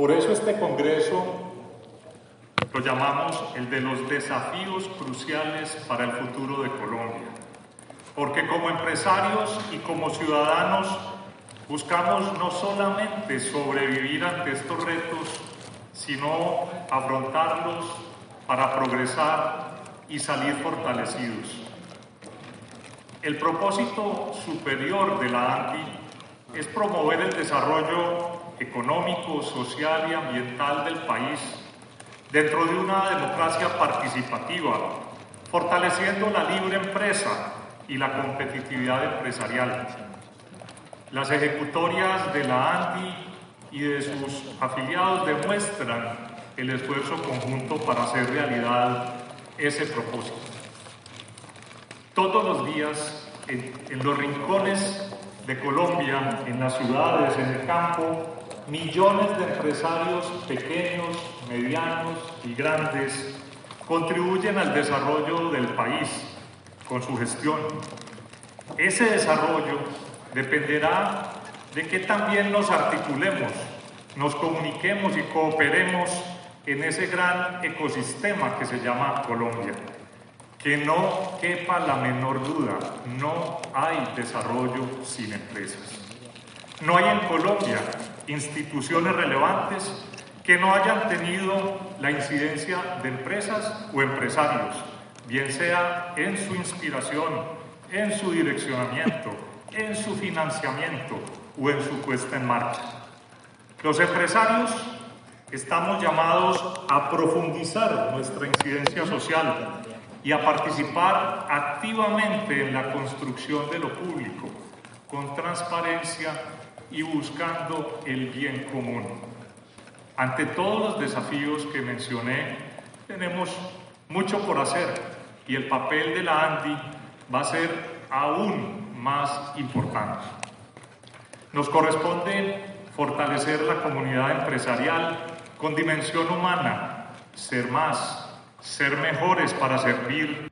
Por eso este Congreso lo llamamos el de los desafíos cruciales para el futuro de Colombia. Porque como empresarios y como ciudadanos buscamos no solamente sobrevivir ante estos retos, sino afrontarlos para progresar y salir fortalecidos. El propósito superior de la ANDI es promover el desarrollo económico, social y ambiental del país dentro de una democracia participativa, fortaleciendo la libre empresa y la competitividad empresarial. Las ejecutorias de la ANDI y de sus afiliados demuestran el esfuerzo conjunto para hacer realidad ese propósito. Todos los días, en, en, los rincones de Colombia, en las ciudades, en el campo, millones de empresarios pequeños, medianos y grandes contribuyen al desarrollo del país con su gestión. Ese desarrollo dependerá de que también nos articulemos, nos comuniquemos y cooperemos en ese gran ecosistema que se llama Colombia. Que no quepa la menor duda, no hay desarrollo sin empresas. No hay en Colombia instituciones relevantes que no hayan tenido la incidencia de empresas o empresarios, bien sea en su inspiración, en su direccionamiento, en su financiamiento o en su puesta en marcha. Los empresarios estamos llamados a profundizar nuestra incidencia social y a participar activamente en la construcción de lo público, con transparencia y buscando el bien común. Ante todos los desafíos que mencioné, tenemos mucho por hacer y el papel de la ANDI va a ser aún más importante. Nos corresponde fortalecer la comunidad empresarial con dimensión humana, ser más, ser mejores para servir